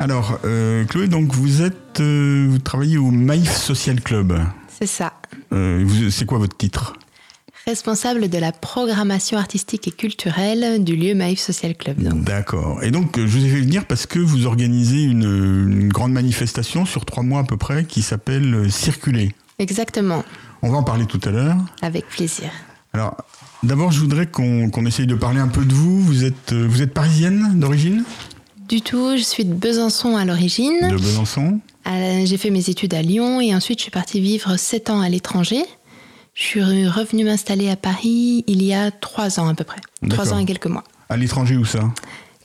Alors, euh, Chloé, donc vous êtes, euh, vous travaillez au Maïf Social Club. C'est ça. Euh, c'est quoi votre titre? Responsable de la programmation artistique et culturelle du lieu Maïf Social Club. D'accord. Et donc, je vous ai fait venir parce que vous organisez une, une grande manifestation sur trois mois à peu près qui s'appelle Circuler. Exactement, On va en parler tout à l'heure. avec plaisir. Alors, d'abord, je voudrais qu'on essaye de parler un peu de vous. Vous êtes, vous êtes parisienne d'origine? Du tout, je suis de Besançon à l'origine. De Besançon Euh, J'ai fait mes études à Lyon et ensuite je suis partie vivre 7 ans à l'étranger. Je suis revenue m'installer à Paris il y a 3 ans à peu près. 3 D'accord. ans et quelques mois. À l'étranger où ça?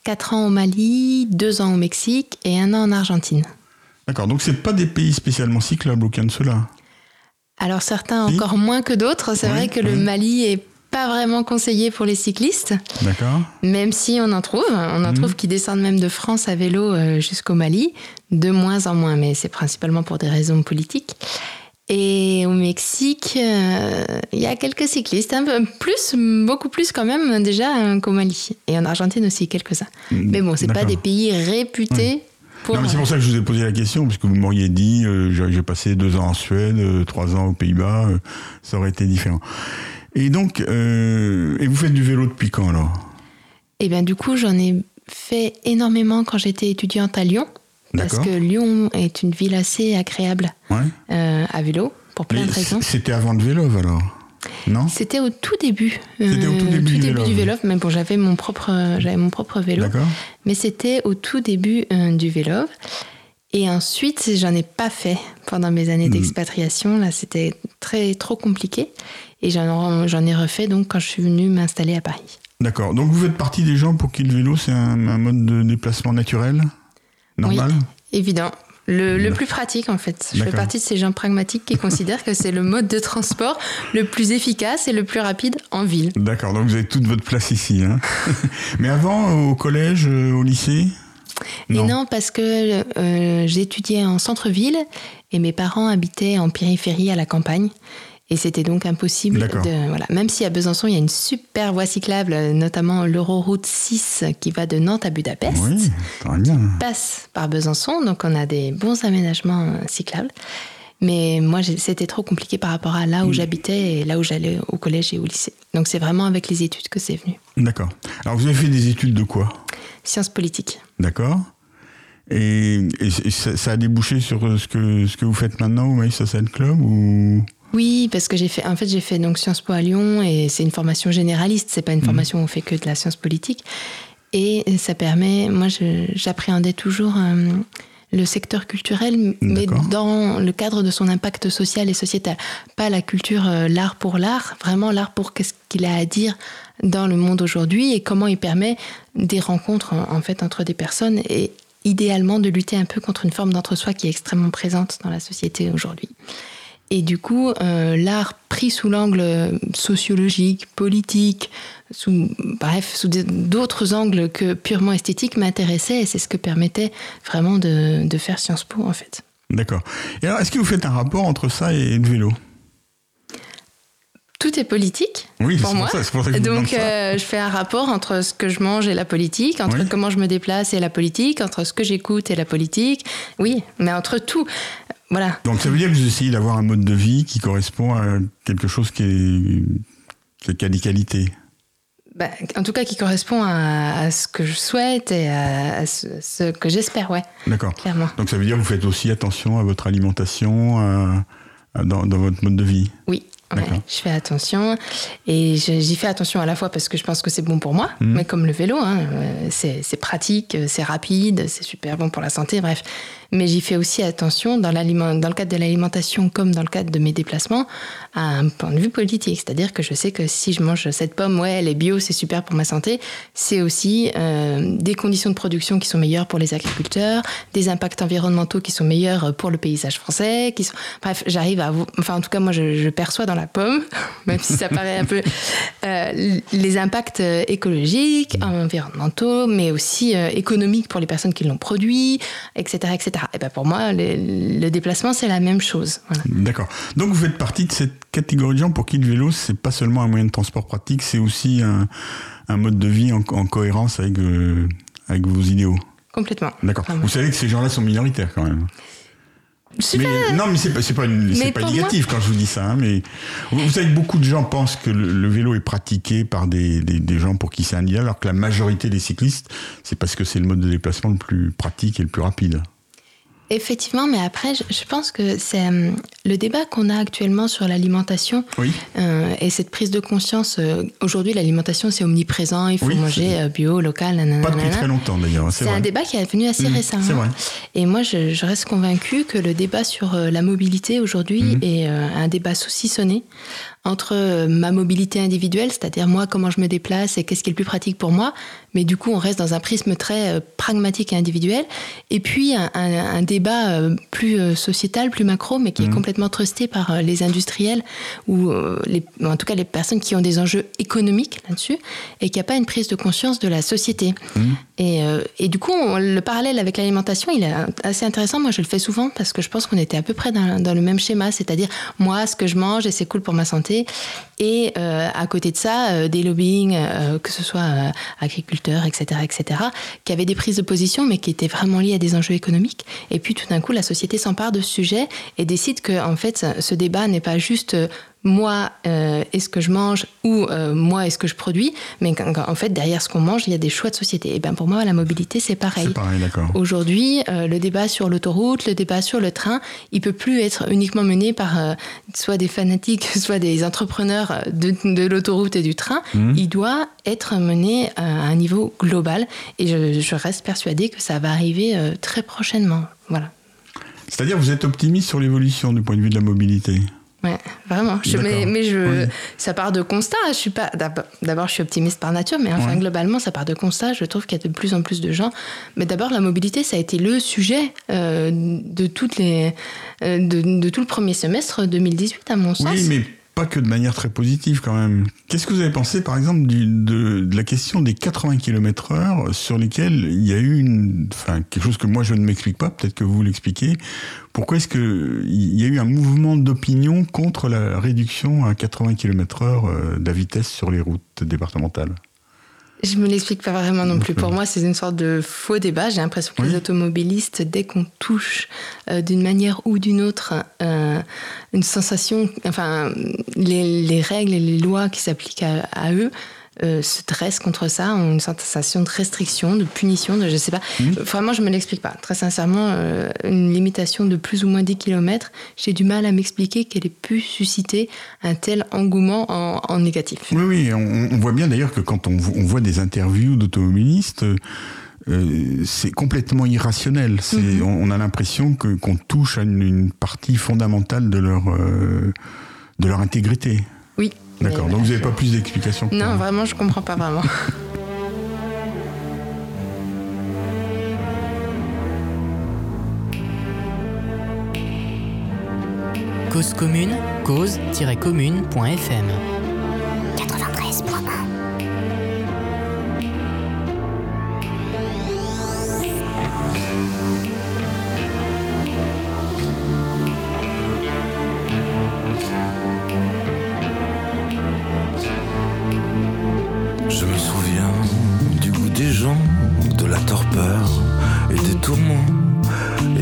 4 ans au Mali, 2 ans au Mexique et un an en Argentine. D'accord. Donc, c'est pas des pays spécialement cyclables, aucun de ceux-là? Alors certains encore moins que d'autres. C'est Oui, vrai que le. Mali est pas vraiment conseillé pour les cyclistes, D'accord même si on en trouve. On en Mhm. trouve qui descendent même de France à vélo euh, jusqu'au Mali, de moins en moins, mais c'est principalement pour des raisons politiques. Et au Mexique, euh, il y a quelques cyclistes, un peu plus, beaucoup plus quand même déjà euh, qu'au Mali. Et en Argentine aussi quelques-uns. Mais bon, c'est pas des pays réputés pour. C'est pour ça que je vous ai posé la question, parce que vous m'auriez dit, euh, j'ai passé deux ans en Suède, euh, trois ans aux Pays-Bas, ça aurait été différent. Et donc, euh, et vous faites du vélo depuis quand alors? Et bien du coup, j'en ai fait énormément quand j'étais étudiante à Lyon. Parce que Lyon est une ville assez agréable Ouais. euh, à vélo, pour plein Mais de raisons. C'était avant de vélo alors? Non? C'était au tout début. C'était au tout début du vélo. du vélo. Mais bon, j'avais mon propre, j'avais mon propre vélo. D'accord. Mais c'était au tout début euh, du vélo. Et ensuite, j'en ai pas fait pendant mes années Mm. d'expatriation. Là, c'était très trop compliqué. Et j'en ai refait donc quand je suis venue m'installer à Paris. D'accord. Donc vous faites partie des gens pour qui le vélo c'est un, un mode de déplacement naturel Normal Évident. Le, le plus pratique, en fait. Je fais partie de ces gens pragmatiques qui considèrent que c'est le mode de transport le plus efficace et le plus rapide en ville. D'accord, donc vous avez toute votre place ici. Hein Mais avant, au collège, euh, au lycée? Et non, parce que euh, j'étudiais en centre-ville et mes parents habitaient en périphérie à la campagne. Et c'était donc impossible de. Voilà. Même si à Besançon, il y a une super voie cyclable, notamment l'Euroroute 6 qui va de Nantes à Budapest. Oui, bien. passe par Besançon, donc on a des bons aménagements euh, cyclables. Mais moi, c'était trop compliqué par rapport à là où j'habitais et là où j'allais au collège et au lycée. Donc c'est vraiment avec les études que c'est venu. D'accord. Alors vous avez fait des études de quoi? Sciences politiques. D'accord. Et, ça, ça a débouché sur ce que, ce que vous faites maintenant au Maïs Social Club ou... Oui, parce que j'ai fait, en fait, j'ai fait donc Sciences Po à Lyon et c'est une formation généraliste. C'est pas une formation où on fait que de la science politique. Et ça permet, moi, j'appréhendais toujours euh, le secteur culturel, mais dans le cadre de son impact social et sociétal. Pas la culture, euh, l'art pour l'art, vraiment l'art pour qu'est-ce qu'il a à dire dans le monde aujourd'hui et comment il permet des rencontres en, en fait entre des personnes et idéalement de lutter un peu contre une forme d'entre-soi qui est extrêmement présente dans la société aujourd'hui. Et du coup, euh, l'art pris sous l'angle sociologique, politique, sous, bref, sous d'autres angles que purement esthétiques m'intéressait et c'est ce que permettait vraiment de, de faire Sciences Po en fait. D'accord. Et alors, est-ce que vous faites un rapport entre ça et le vélo? Tout est politique Oui, pour moi. pour ça, c'est pour ça que je vous demande Donc euh, je fais un rapport entre ce que je mange et la politique, entre Oui. comment je me déplace et la politique, entre ce que j'écoute et la politique. Oui, mais entre tout. Voilà. Donc ça veut dire que vous essayez d'avoir un mode de vie qui correspond à quelque chose qui, est, qui a des qualités. Bah, en tout cas, qui correspond à, à ce que je souhaite et à, à ce, ce que j'espère, ouais, D'accord. clairement. Donc ça veut dire que vous faites aussi attention à votre alimentation, à- à- dans, dans votre mode de vie. Oui, ouais, je fais attention. Et j'y fais attention à la fois parce que je pense que c'est bon pour moi, Mhm. mais comme le vélo, hein, euh, c'est c'est pratique, euh, c'est rapide, c'est super bon pour la santé, bref. Mais j'y fais aussi attention dans, le cadre de l'alimentation comme dans le cadre de mes déplacements à un point de vue politique. C'est-à-dire que je sais que si je mange cette pomme, ouais, elle est bio, c'est super pour ma santé. C'est aussi euh, des conditions de production qui sont meilleures pour les agriculteurs, des impacts environnementaux qui sont meilleurs pour le paysage français. Bref, j'arrive à. Enfin, en tout cas, moi, je, perçois dans la pomme, même si ça paraît un peu... euh, les impacts euh, écologiques, environnementaux, mais aussi économiques pour les personnes qui l'ont produit, etc., etc. Et ben pour moi, le, le déplacement, c'est la même chose. Voilà. D'accord. Donc vous faites partie de cette catégorie de gens pour qui le vélo, c'est pas seulement un moyen de transport pratique, c'est aussi un, un mode de vie en, cohérence avec, avec vos idéaux. Complètement. D'accord. Vous savez que ces gens-là sont minoritaires quand même. Non, mais c'est pas, pas, pas négatif quand je vous dis ça. Hein, mais vous savez que beaucoup de gens pensent que le, vélo est pratiqué par des, des, des, gens pour qui c'est un idéal, alors que la majorité des cyclistes, c'est parce que c'est le mode de déplacement le plus pratique et le plus rapide. Effectivement, mais après, je, pense que c'est euh, le débat qu'on a actuellement sur l'alimentation euh, et cette prise de conscience. Euh, aujourd'hui, l'alimentation, c'est omniprésent, il faut manger bio, local, nanana. Pas depuis très longtemps d'ailleurs. C'est un débat qui est venu assez mmh, récemment. Vrai. Et moi, je, reste convaincue que le débat sur la mobilité aujourd'hui mmh. est un débat saucissonné entre euh, ma mobilité individuelle, c'est-à-dire moi comment je me déplace et qu'est-ce qui est le plus pratique pour moi, mais du coup on reste dans un prisme très euh, pragmatique et individuel, et puis un, débat euh, plus sociétal, plus macro, mais qui est mmh. complètement trusté par les industriels ou les, en tout cas les personnes qui ont des enjeux économiques là-dessus et qui a pas une prise de conscience de la société. Mmh. Et, et, du coup le parallèle avec l'alimentation il est assez intéressant. Moi je le fais souvent parce que je pense qu'on était à peu près dans, dans le même schéma, c'est-à-dire moi ce que je mange et c'est cool pour ma santé et euh, à côté de ça, euh, des lobbying, euh, que ce soit agriculteurs, etc., etc., qui avaient des prises de position, mais qui étaient vraiment liées à des enjeux économiques. Et puis tout d'un coup, la société s'empare de ce sujet et décide que, en fait, ce débat n'est pas juste moi euh, est-ce que je mange ou euh, moi est-ce que je produis, mais en fait derrière ce qu'on mange il y a des choix de société. Et ben pour moi la mobilité c'est pareil. pareil d'accord. Aujourd'hui euh, le débat sur l'autoroute, le débat sur le train, il peut plus être uniquement mené par soit des fanatiques, soit des entrepreneurs de, l'autoroute et du train. Mmh. Il doit être mené à un niveau global et je, je reste persuadée que ça va arriver très prochainement. Voilà. C'est-à-dire vous êtes optimiste sur l'évolution du point de vue de la mobilité? Ouais, vraiment. mais, je, ça part de constat. Je suis pas. D'abord, je suis optimiste par nature, mais enfin globalement, ça part de constat. Je trouve qu'il y a de plus en plus de gens. Mais d'abord, la mobilité, ça a été le sujet euh, de toutes les, euh, de, de, tout le premier semestre 2018, à mon sens. Oui, mais pas que de manière très positive quand même. Qu'est-ce que vous avez pensé par exemple du, de, la question des 80 km heure sur lesquels il y a eu une, enfin, quelque chose que moi je ne m'explique pas, peut-être que vous l'expliquez. Pourquoi est-ce qu'il y a eu un mouvement d'opinion contre la réduction à 80 km heure euh, de la vitesse sur les routes départementales? Je me l'explique pas vraiment non plus. Pour moi, c'est une sorte de faux débat. J'ai l'impression que les automobilistes, dès qu'on touche euh, d'une manière ou d'une autre euh, une sensation, enfin, les, règles et les lois qui s'appliquent à, eux, euh, se dressent contre ça, ont une sensation de restriction, de punition, de je sais pas. Mmh. Vraiment, je me l'explique pas. Très sincèrement, euh, une limitation de plus ou moins 10 km, j'ai du mal à m'expliquer qu'elle ait pu susciter un tel engouement en, négatif. Oui, oui, on, voit bien d'ailleurs que quand on, voit des interviews d'automobilistes, euh, c'est complètement irrationnel. Mmh. On, a l'impression qu'on touche à une, partie fondamentale de leur, de leur intégrité. Oui. D'accord, donc vous n'avez pas plus d'explications Non, vraiment, je comprends pas vraiment. Cause commune, cause-commune.fm 93.1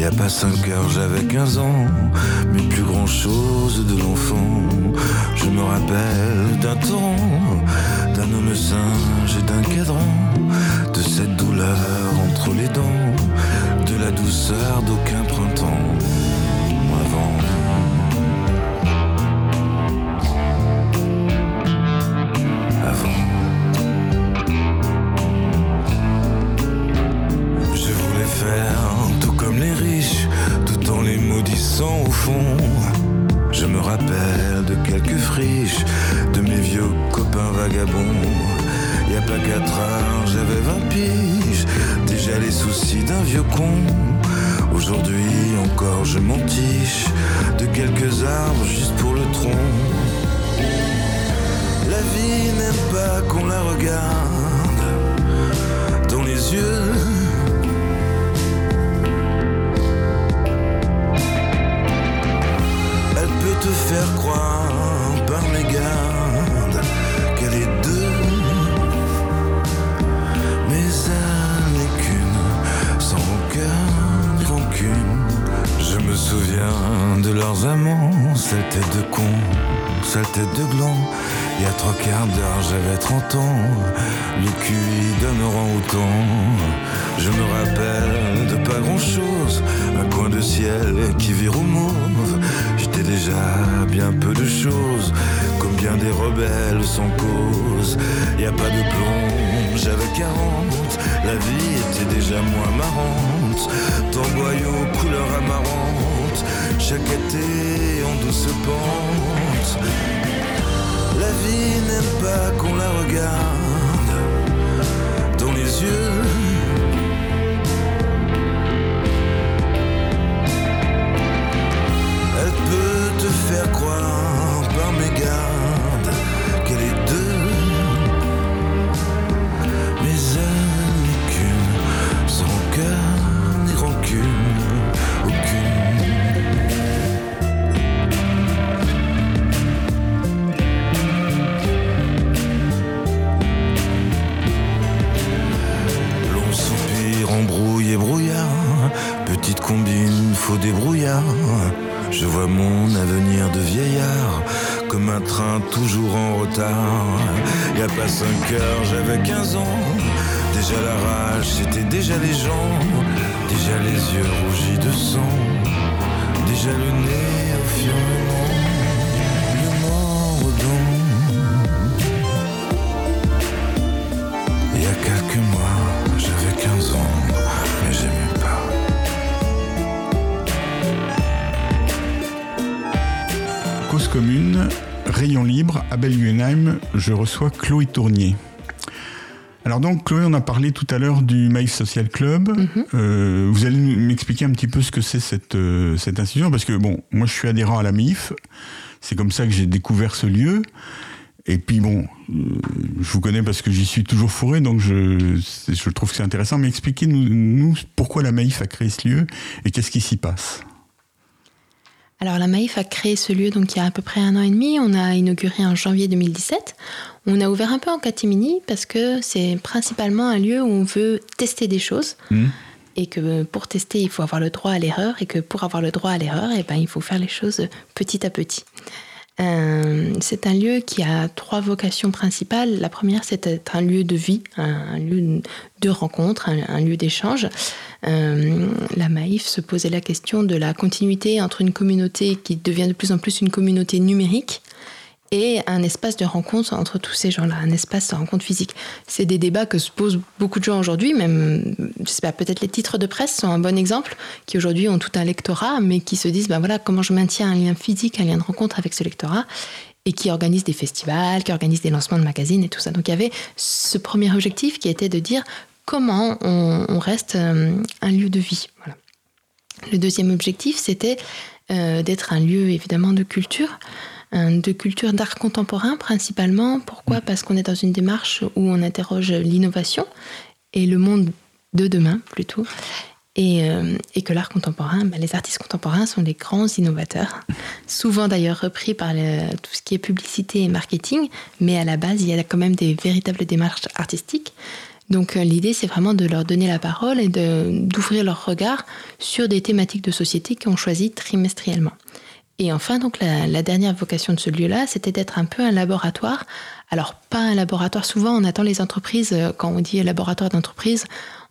5 heures, j'avais 15 ans, mais plus grand chose de l'enfant. Je me rappelle d'un temps, d'un homme singe et d'un cadran, de cette douleur entre les dents, de la douceur d'aucun printemps. D'un vieux con. Aujourd'hui encore je m'entiche de quelques arbres juste pour le tronc. La vie n'aime pas qu'on la regarde dans les yeux te faire croire souviens de leurs amants, cette tête de con, sale tête de gland. Il y a trois quarts d'heure, j'avais 30 ans, le QI d'un orang-outan. Je me rappelle de pas grand chose, un coin de ciel qui vire au mauve. J'étais déjà bien peu de choses, comme bien des rebelles sans cause. Y a pas de plomb, j'avais 40, la vie était déjà moins marrante. Tant boyau, couleur amarante, chaque été en douce pente. La vie n'aime pas qu'on la regarde dans les yeux. Elle peut te faire croire combine, faux débrouillard. Je vois mon avenir de vieillard comme un train toujours en retard. Y a pas cinq heures, j'avais 15 ans. Déjà la rage, c'était déjà les gens. Déjà les yeux rougis de sang. Déjà le nez au firmament. Cause commune, Rayon libre, à Belguenheim, je reçois Chloé Tournier. Alors donc, Chloé, on a parlé tout à l'heure du Maïf Social Club. Euh, vous allez m'expliquer un petit peu ce que c'est cette, euh, cette institution, parce que bon, moi je suis adhérent à la MIF, c'est comme ça que j'ai découvert ce lieu. Et puis bon, euh, je vous connais parce que j'y suis toujours fourré, donc je, je trouve que c'est intéressant. Mais expliquez-nous nous, pourquoi la Maïf a créé ce lieu et qu'est-ce qui s'y passe? Alors la Maïf a créé ce lieu donc il y a à peu près un an et demi. On a inauguré en janvier 2017. On a ouvert un peu en catimini parce que c'est principalement un lieu où on veut tester des choses Hmm. et que pour tester il faut avoir le droit à l'erreur et que pour avoir le droit à l'erreur eh ben, il faut faire les choses petit à petit. Euh, c'est un lieu qui a trois vocations principales. La première, c'est d'être un lieu de vie, un, lieu de rencontre, un, un lieu d'échange. Euh, la Maïf se posait la question de la continuité entre une communauté qui devient de plus en plus une communauté numérique et un espace de rencontre entre tous ces gens-là, un espace de rencontre physique. C'est des débats que se posent beaucoup de gens aujourd'hui, même, je sais pas, peut-être les titres de presse sont un bon exemple, qui aujourd'hui ont tout un lectorat, mais qui se disent, ben voilà, comment je maintiens un lien physique, un lien de rencontre avec ce lectorat, et qui organisent des festivals, qui organisent des lancements de magazines et tout ça. Donc il y avait ce premier objectif qui était de dire comment on, reste euh, un lieu de vie. Voilà. Le deuxième objectif, c'était euh, d'être un lieu évidemment de culture, de culture d'art contemporain principalement. Pourquoi? Parce qu'on est dans une démarche où on interroge l'innovation et le monde de demain plutôt. Et, euh, et que l'art contemporain, ben, les artistes contemporains sont les grands innovateurs, souvent d'ailleurs repris par tout ce qui est publicité et marketing, mais à la base, il y a quand même des véritables démarches artistiques. Donc euh, l'idée, c'est vraiment de leur donner la parole et d'ouvrir leur regard sur des thématiques de société qu'on choisit trimestriellement. Et enfin, donc la, dernière vocation de ce lieu-là, c'était d'être un peu un laboratoire. Alors pas un laboratoire. Souvent, on attend les entreprises euh, quand on dit laboratoire d'entreprise.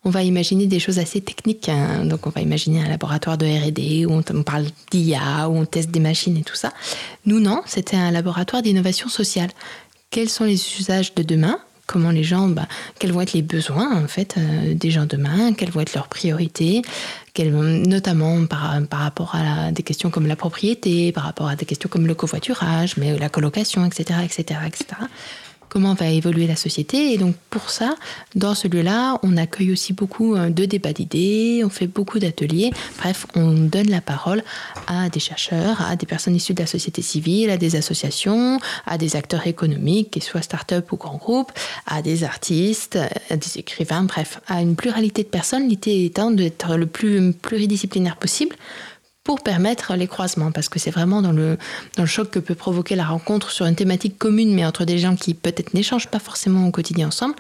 On va imaginer des choses assez techniques. hein. Donc, on va imaginer un laboratoire de R&D où on parle d'IA, où on teste des machines et tout ça. Nous, non. C'était un laboratoire d'innovation sociale. Quels sont les usages de demain? Comment les gens, bah, quels vont être les besoins en fait euh, des gens demain Quelles vont être leurs priorités Notamment par, rapport à des questions comme la propriété, par rapport à des questions comme le covoiturage, mais la colocation, etc., etc., etc comment va évoluer la société. Et donc pour ça, dans ce lieu-là, on accueille aussi beaucoup euh, de débats d'idées, on fait beaucoup d'ateliers. Bref, on donne la parole à des chercheurs, à des personnes issues de la société civile, à des associations, à des acteurs économiques, qu'ils soient start-up ou grands groupes, à des artistes, à des écrivains, bref, à une pluralité de personnes. L'idée étant d'être le plus pluridisciplinaire possible pour permettre les croisements, parce que c'est vraiment dans le, dans le choc que peut provoquer la rencontre sur une thématique commune, mais entre des gens qui peut-être n'échangent pas forcément au quotidien ensemble,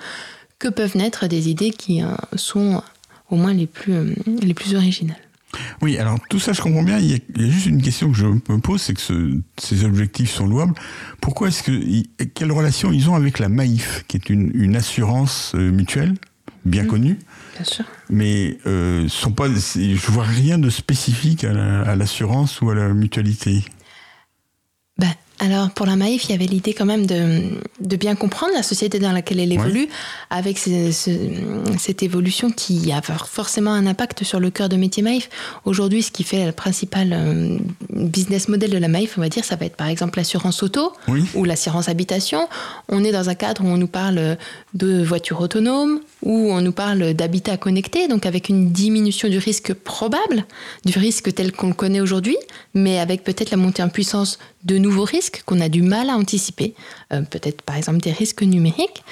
que peuvent naître des idées qui euh, sont au moins les plus, euh, les plus originales. Oui, alors tout ça, je comprends bien. Il y a, juste une question que je me pose, c'est que ces objectifs sont louables. Pourquoi est-ce que quelle relation ils ont avec la Maïf, qui est une, assurance euh, mutuelle bien mmh. connue? Mais euh, sont je vois rien de spécifique à l'assurance ou à la mutualité. Alors pour la Maïf, il y avait l'idée quand même de, de, bien comprendre la société dans laquelle elle évolue, avec cette évolution qui a forcément un impact sur le cœur de métier Maïf. Aujourd'hui, ce qui fait le principal euh, business model de la Maïf, on va dire, ça va être par exemple l'assurance auto ou l'assurance habitation. On est dans un cadre où on nous parle de voitures autonomes, où on nous parle d'habitat connecté, donc avec une diminution du risque probable, du risque tel qu'on le connaît aujourd'hui, mais avec peut-être la montée en puissance de nouveaux risques qu'on a du mal à anticiper, euh, peut-être par exemple des risques numériques.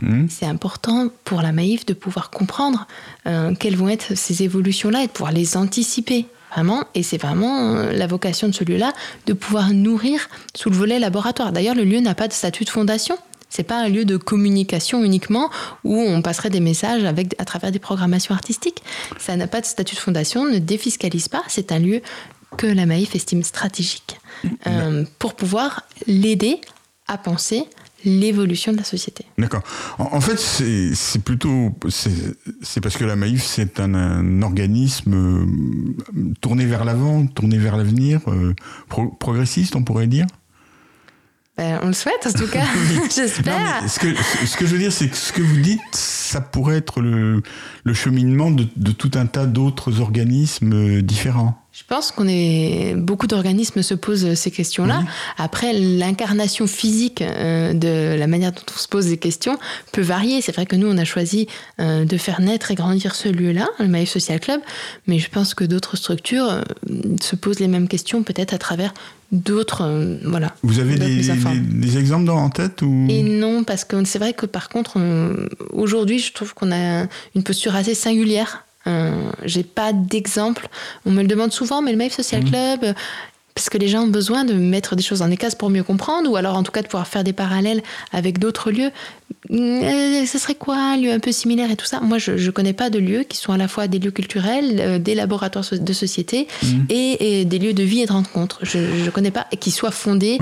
Mmh. C'est important pour la Maïf de pouvoir comprendre euh, quelles vont être ces évolutions-là et de pouvoir les anticiper vraiment. Et c'est vraiment euh, la vocation de ce lieu-là de pouvoir nourrir sous le volet laboratoire. D'ailleurs, le lieu n'a pas de statut de fondation. C'est pas un lieu de communication uniquement où on passerait des messages avec, à travers des programmations artistiques. Ça n'a pas de statut de fondation, ne défiscalise pas. C'est un lieu que la Maïf estime stratégique euh, pour pouvoir l'aider à penser l'évolution de la société. D'accord. En, fait, c'est plutôt c'est parce que la Maïf c'est un, organisme euh, tourné vers l'avant, tourné vers l'avenir, euh, progressiste, on pourrait dire? Ben, on le souhaite en tout cas, j'espère. Ce que, ce que je veux dire, c'est que ce que vous dites, ça pourrait être le, le cheminement de, de tout un tas d'autres organismes différents. Je pense qu'on est beaucoup d'organismes se posent ces questions-là. Après, l'incarnation physique euh, de la manière dont on se pose des questions peut varier. C'est vrai que nous, on a choisi euh, de faire naître et grandir ce lieu-là, le Maïf Social Club, mais je pense que d'autres structures euh, se posent les mêmes questions, peut-être à travers d'autres, voilà. Vous avez des, exemples en tête ou? Et non, parce que c'est vrai que par contre, aujourd'hui, je trouve qu'on a une posture assez singulière j'ai pas d'exemple. On me le demande souvent, mais le Maïf Social mmh. Club, euh, parce que les gens ont besoin de mettre des choses dans des cases pour mieux comprendre, ou alors en tout cas de pouvoir faire des parallèles avec d'autres lieux. Euh, ce serait quoi un lieu un peu similaire et tout ça? Moi, je ne connais pas de lieux qui sont à la fois des lieux culturels, des laboratoires de société mmh. et, des lieux de vie et de rencontre. Je ne connais pas qui soient fondés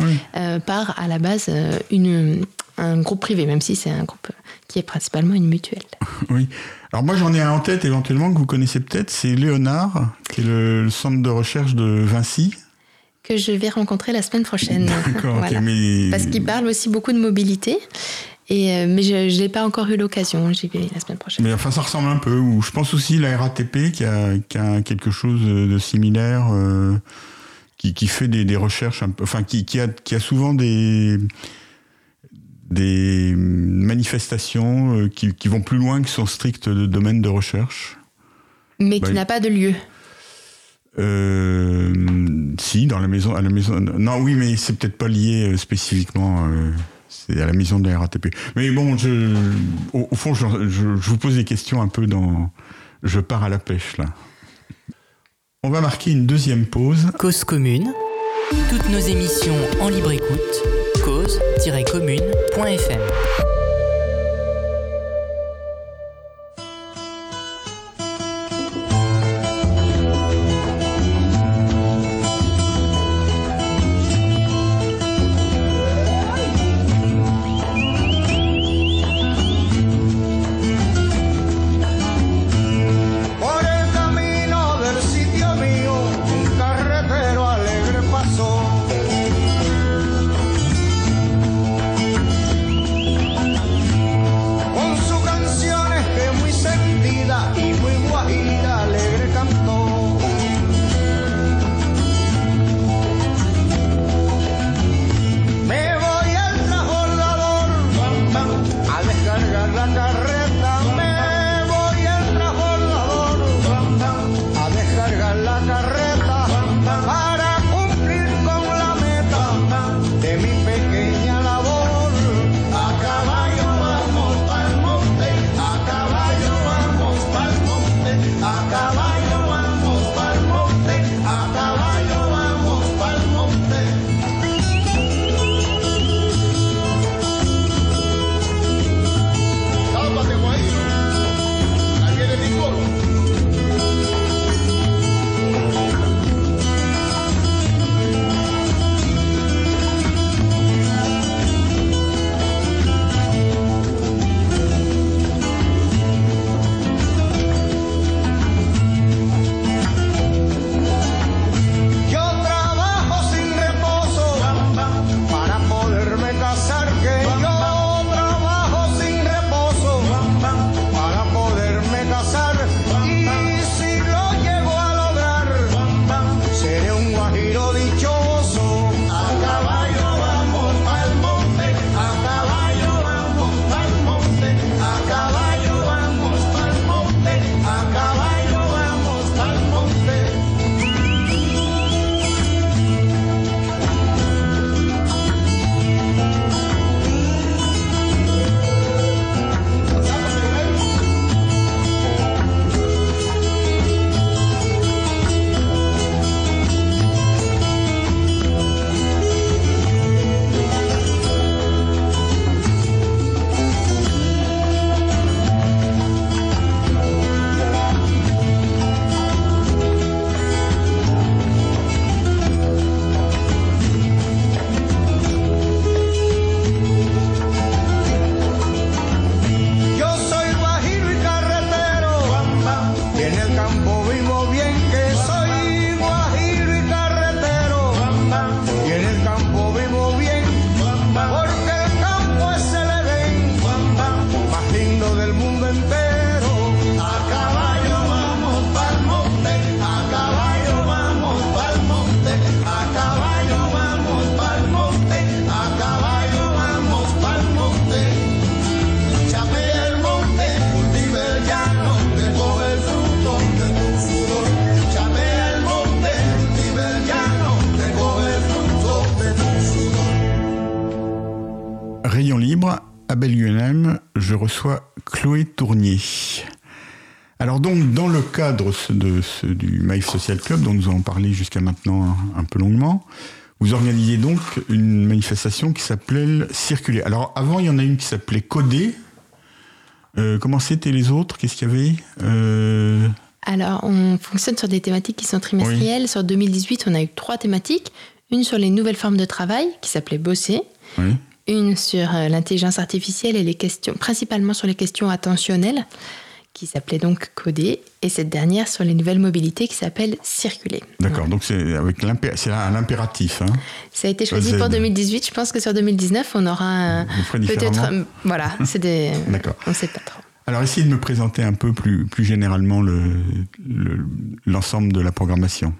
par, à la base, une, un groupe privé, même si c'est un groupe qui est principalement une mutuelle. Oui. Alors moi j'en ai un en tête éventuellement que vous connaissez peut-être, c'est Léonard, qui est le, centre de recherche de Vinci. Que je vais rencontrer la semaine prochaine. D'accord, mais... Parce qu'il parle aussi beaucoup de mobilité. Et, euh, mais je n'ai pas encore eu l'occasion, j'y vais la semaine prochaine. Mais enfin, ça ressemble un peu. Ou je pense aussi la RATP qui a, qui a quelque chose de similaire, euh, qui, qui, fait des, des, recherches, un peu, enfin, qui, qui, a, qui a souvent des, des manifestations euh, qui, vont plus loin que son strict domaine de recherche. Mais qui bah, n'a pas de lieu. Euh, si, dans la maison, à la maison. Non, oui, mais c'est peut-être pas lié euh, spécifiquement. c'est à la maison de la RATP. Mais bon, je, au, fond, je, je, vous pose des questions un peu dans. Je pars à la pêche là. On va marquer une deuxième pause. Cause commune. Toutes nos émissions en libre écoute cause-commune.fm. cadre de ce, du Maïf Social Club, dont nous avons parlé jusqu'à maintenant un, peu longuement, vous organisez donc une manifestation qui s'appelait Circuler. Alors avant, il y en a une qui s'appelait Coder. Euh, comment c'était les autres? Qu'est-ce qu'il y avait? Euh, Alors, on fonctionne sur des thématiques qui sont trimestrielles. Sur 2018, on a eu trois thématiques. Une sur les nouvelles formes de travail, qui s'appelait Bosser. Oui une sur euh, l'intelligence artificielle et les questions, principalement sur les questions attentionnelles, qui s'appelait donc Coder, et cette dernière sur les nouvelles mobilités qui s'appelle Circuler. D'accord, donc c'est avec l'impératif. Hein. Ça a été choisi pour 2018. Je pense que sur 2019, on aura peut-être. Voilà, c'est des. D'accord. On ne sait pas trop. Alors, essayez de me présenter un peu plus, plus généralement l'ensemble le, de la programmation.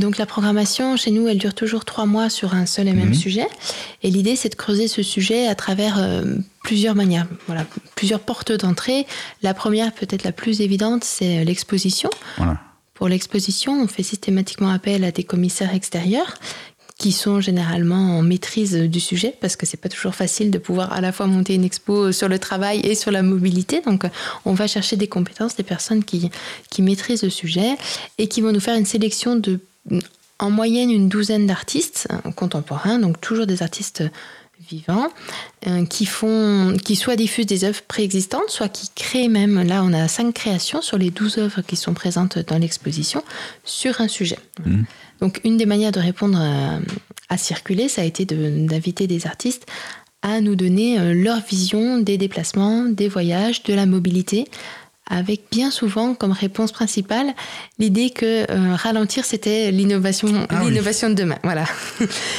Donc la programmation chez nous, elle dure toujours trois mois sur un seul et même mhm. sujet. Et l'idée, c'est de creuser ce sujet à travers euh, plusieurs manières, voilà, plusieurs portes d'entrée. La première, peut-être la plus évidente, c'est l'exposition. Pour l'exposition, on fait systématiquement appel à des commissaires extérieurs qui sont généralement en maîtrise du sujet parce que c'est pas toujours facile de pouvoir à la fois monter une expo sur le travail et sur la mobilité. Donc, on va chercher des compétences, des personnes qui, qui maîtrisent le sujet et qui vont nous faire une sélection de en moyenne une douzaine d'artistes euh, contemporains, donc toujours des artistes vivants, euh, qui font, qui soit diffusent des œuvres préexistantes, soit qui créent même, là on a cinq créations sur les douze œuvres qui sont présentes dans l'exposition, sur un sujet. Mmh. Donc une des manières de répondre à, circuler, ça a été d'inviter des artistes à nous donner euh, leur vision des déplacements, des voyages, de la mobilité, avec bien souvent comme réponse principale l'idée que euh, ralentir c'était l'innovation ah l'innovation de demain. Voilà.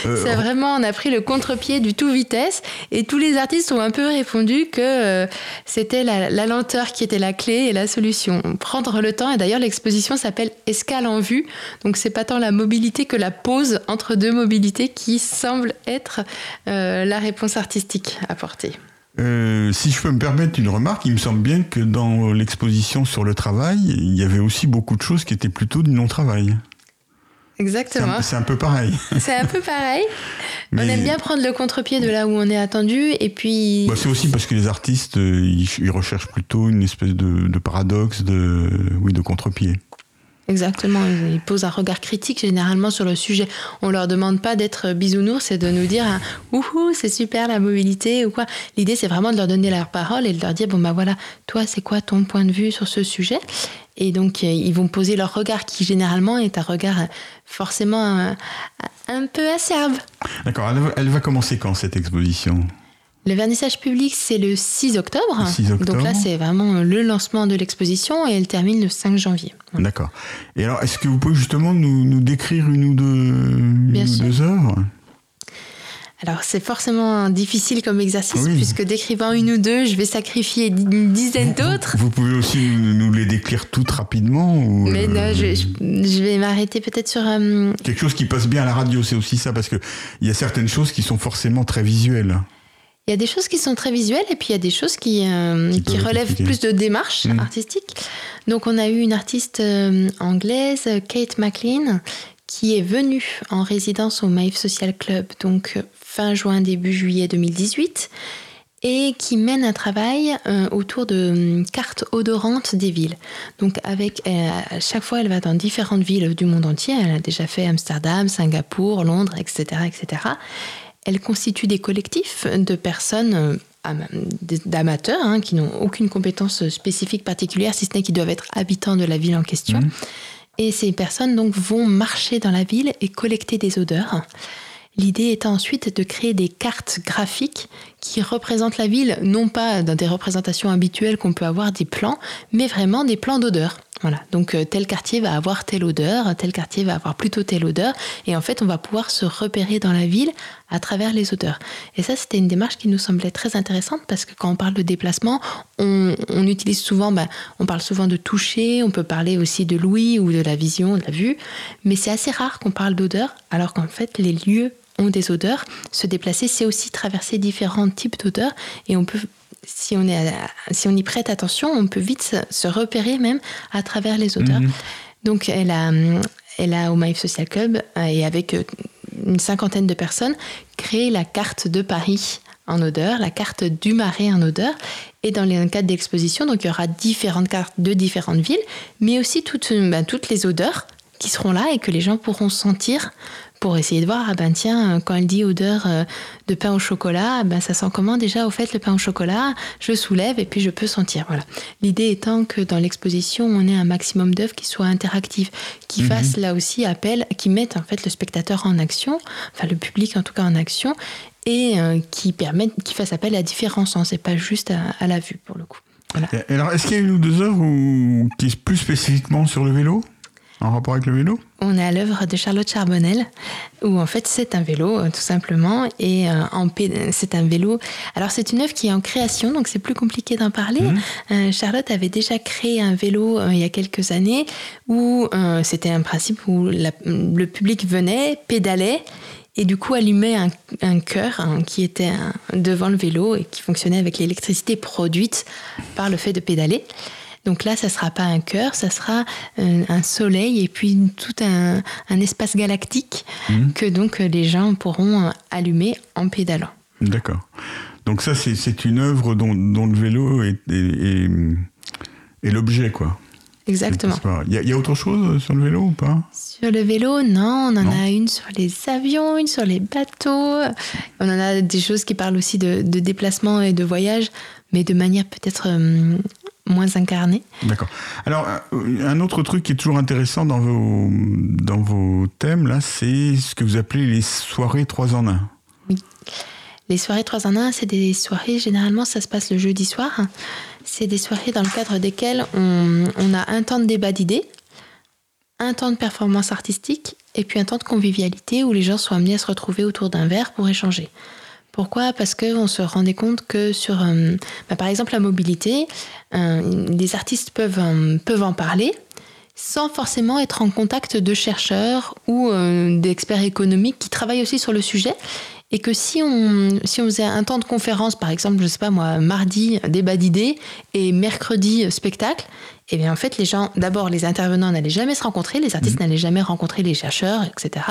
Euh, c'est vraiment on a pris le contre-pied du tout vitesse et tous les artistes ont un peu répondu que euh, c'était la, lenteur qui était la clé et la solution. Prendre le temps et d'ailleurs l'exposition s'appelle escale en vue. Donc c'est pas tant la mobilité que la pause entre deux mobilités qui semble être la réponse artistique apportée euh, si je peux me permettre une remarque, il me semble bien que dans l'exposition sur le travail, il y avait aussi beaucoup de choses qui étaient plutôt du non-travail. Exactement. C'est un, peu pareil. C'est un peu pareil. On aime bien prendre le contre-pied de là où on est attendu et puis. Bah, c'est aussi parce que les artistes, euh, ils, recherchent plutôt une espèce de, de paradoxe, de, oui, de contre-pied. Exactement, ils posent un regard critique généralement sur le sujet. On leur demande pas d'être bisounours et de nous dire hein, ouhou c'est super la mobilité ou quoi. L'idée c'est vraiment de leur donner leur parole et de leur dire bon bah voilà toi c'est quoi ton point de vue sur ce sujet? Et donc euh, ils vont poser leur regard qui généralement est un regard euh, forcément euh, un, peu acerbe. D'accord, elle va commencer quand cette exposition? Le vernissage public, c'est le 6 octobre. Donc là, c'est vraiment le lancement de l'exposition et elle termine le 5 janvier. D'accord. Et alors, est-ce que vous pouvez justement nous, décrire une ou deux, œuvres? Alors c'est forcément difficile comme exercice puisque décrivant une ou deux, je vais sacrifier une dizaine d'autres. Vous, pouvez aussi nous, les décrire toutes rapidement Mais non, euh, je, vais m'arrêter peut-être sur... Euh, Quelque chose qui passe bien à la radio, c'est aussi ça parce qu'il y a certaines choses qui sont forcément très visuelles. Il y a des choses qui sont très visuelles et puis il y a des choses qui, euh, qui, relèvent plus de démarches mm. artistiques. Donc on a eu une artiste euh, anglaise, Kate McLean, qui est venue en résidence au Maïf Social Club, donc fin juin, début juillet 2018, et qui mène un travail euh, autour de cartes odorantes des villes. Donc avec, à chaque fois, elle va dans différentes villes du monde entier. Elle a déjà fait Amsterdam, Singapour, Londres, etc., etc. Elle constitue des collectifs de personnes euh, d'amateurs hein, qui n'ont aucune compétence spécifique particulière, si ce n'est qu'ils doivent être habitants de la ville en question. Mmh. Et ces personnes donc vont marcher dans la ville et collecter des odeurs. L'idée étant ensuite de créer des cartes graphiques qui représentent la ville, non pas dans des représentations habituelles qu'on peut avoir des plans, mais vraiment des plans d'odeurs. Voilà, donc euh, tel quartier va avoir telle odeur, tel quartier va avoir plutôt telle odeur, et en fait on va pouvoir se repérer dans la ville à travers les odeurs. Et ça c'était une démarche qui nous semblait très intéressante parce que quand on parle de déplacement, on, utilise souvent, bah, on parle souvent de toucher, on peut parler aussi de l'ouïe ou de la vision, de la vue, mais c'est assez rare qu'on parle d'odeur, alors qu'en fait les lieux ont des odeurs. Se déplacer, c'est aussi traverser différents types d'odeurs, et on peut si on, est si on y prête attention, on peut vite se, repérer même à travers les odeurs. Mhm. Donc, elle a, elle a au Maïf Social Club, euh, et avec euh, une cinquantaine de personnes, créé la carte de Paris en odeur, la carte du Marais en odeur. Et dans le cadre d'exposition, donc il y aura différentes cartes de différentes villes, mais aussi toutes, ben, toutes les odeurs qui seront là et que les gens pourront sentir pour essayer de voir, ah ben tiens, quand elle dit odeur euh, de pain au chocolat, ben ça sent comment déjà au fait le pain au chocolat? Je soulève et puis je peux sentir. Voilà. L'idée étant que dans l'exposition, on ait un maximum d'œuvres qui soient interactives, qui mhm. fassent là aussi appel, qui mettent en fait le spectateur en action, enfin le public en tout cas en action, et euh, qui permettent, qui fassent appel à différents sens et pas juste à, la vue pour le coup. Voilà. alors, est-ce qu'il y a une ou deux œuvres qui sont plus spécifiquement sur le vélo? En rapport avec le vélo On est à l'œuvre de Charlotte Charbonnel, où en fait c'est un vélo euh, tout simplement, et euh, c'est un vélo. Alors c'est une œuvre qui est en création, donc c'est plus compliqué d'en parler. Mhm. Euh, Charlotte avait déjà créé un vélo il y a quelques années, où c'était un principe où le public venait, pédalait, et du coup allumait un, un cœur hein, qui était devant le vélo et qui fonctionnait avec l'électricité produite par le fait de pédaler. Donc là, ça sera pas un cœur, ça sera euh, un soleil et puis tout un, espace galactique mhm. que donc les gens pourront euh, allumer en pédalant. D'accord. Donc ça, c'est une œuvre dont, le vélo est, l'objet, quoi. Exactement. Il y, a autre chose sur le vélo ou pas? Sur le vélo, non. On en a une sur les avions, une sur les bateaux. On en a des choses qui parlent aussi de, déplacement et de voyage, mais de manière peut-être euh, moins incarné. D'accord. Alors, un autre truc qui est toujours intéressant dans vos, dans vos thèmes, là, c'est ce que vous appelez les soirées 3 en 1. Oui. Les soirées 3 en 1, c'est des soirées, généralement, ça se passe le jeudi soir. C'est des soirées dans le cadre desquelles on, on a un temps de débat d'idées, un temps de performance artistique et puis un temps de convivialité où les gens sont amenés à se retrouver autour d'un verre pour échanger. Pourquoi? Parce qu'on se rendait compte que sur, euh, bah, par exemple, la mobilité, euh, les artistes peuvent, euh, peuvent en parler sans forcément être en contact de chercheurs ou d'experts économiques qui travaillent aussi sur le sujet. Et que si on, si on faisait un temps de conférence, par exemple, je sais pas moi, mardi, débat d'idées, et mercredi, spectacle, et eh bien en fait, les gens, d'abord, les intervenants n'allaient jamais se rencontrer, les artistes mhm. n'allaient jamais rencontrer les chercheurs, etc.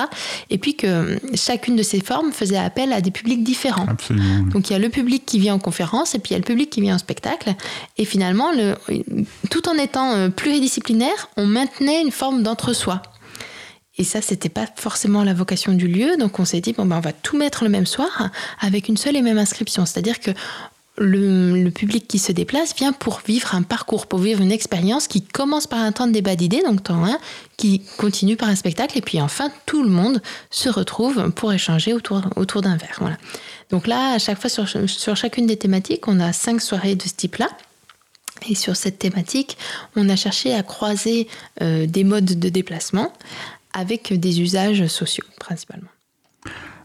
Et puis que chacune de ces formes faisait appel à des publics différents. Absolument. Donc il y a le public qui vient en conférence, et puis il y a le public qui vient en spectacle. Et finalement, le, tout en étant euh, pluridisciplinaire, on maintenait une forme d'entre-soi. Et ça, c'était pas forcément la vocation du lieu. Donc on s'est dit, bon, ben, on va tout mettre le même soir avec une seule et même inscription. C'est-à-dire que le, public qui se déplace vient pour vivre un parcours, pour vivre une expérience qui commence par un temps de débat d'idées, donc temps 1, qui continue par un spectacle, et puis enfin tout le monde se retrouve pour échanger autour, autour d'un verre. Voilà. Donc là, à chaque fois, sur, sur chacune des thématiques, on a cinq soirées de ce type-là. Et sur cette thématique, on a cherché à croiser euh, des modes de déplacement avec des usages sociaux principalement.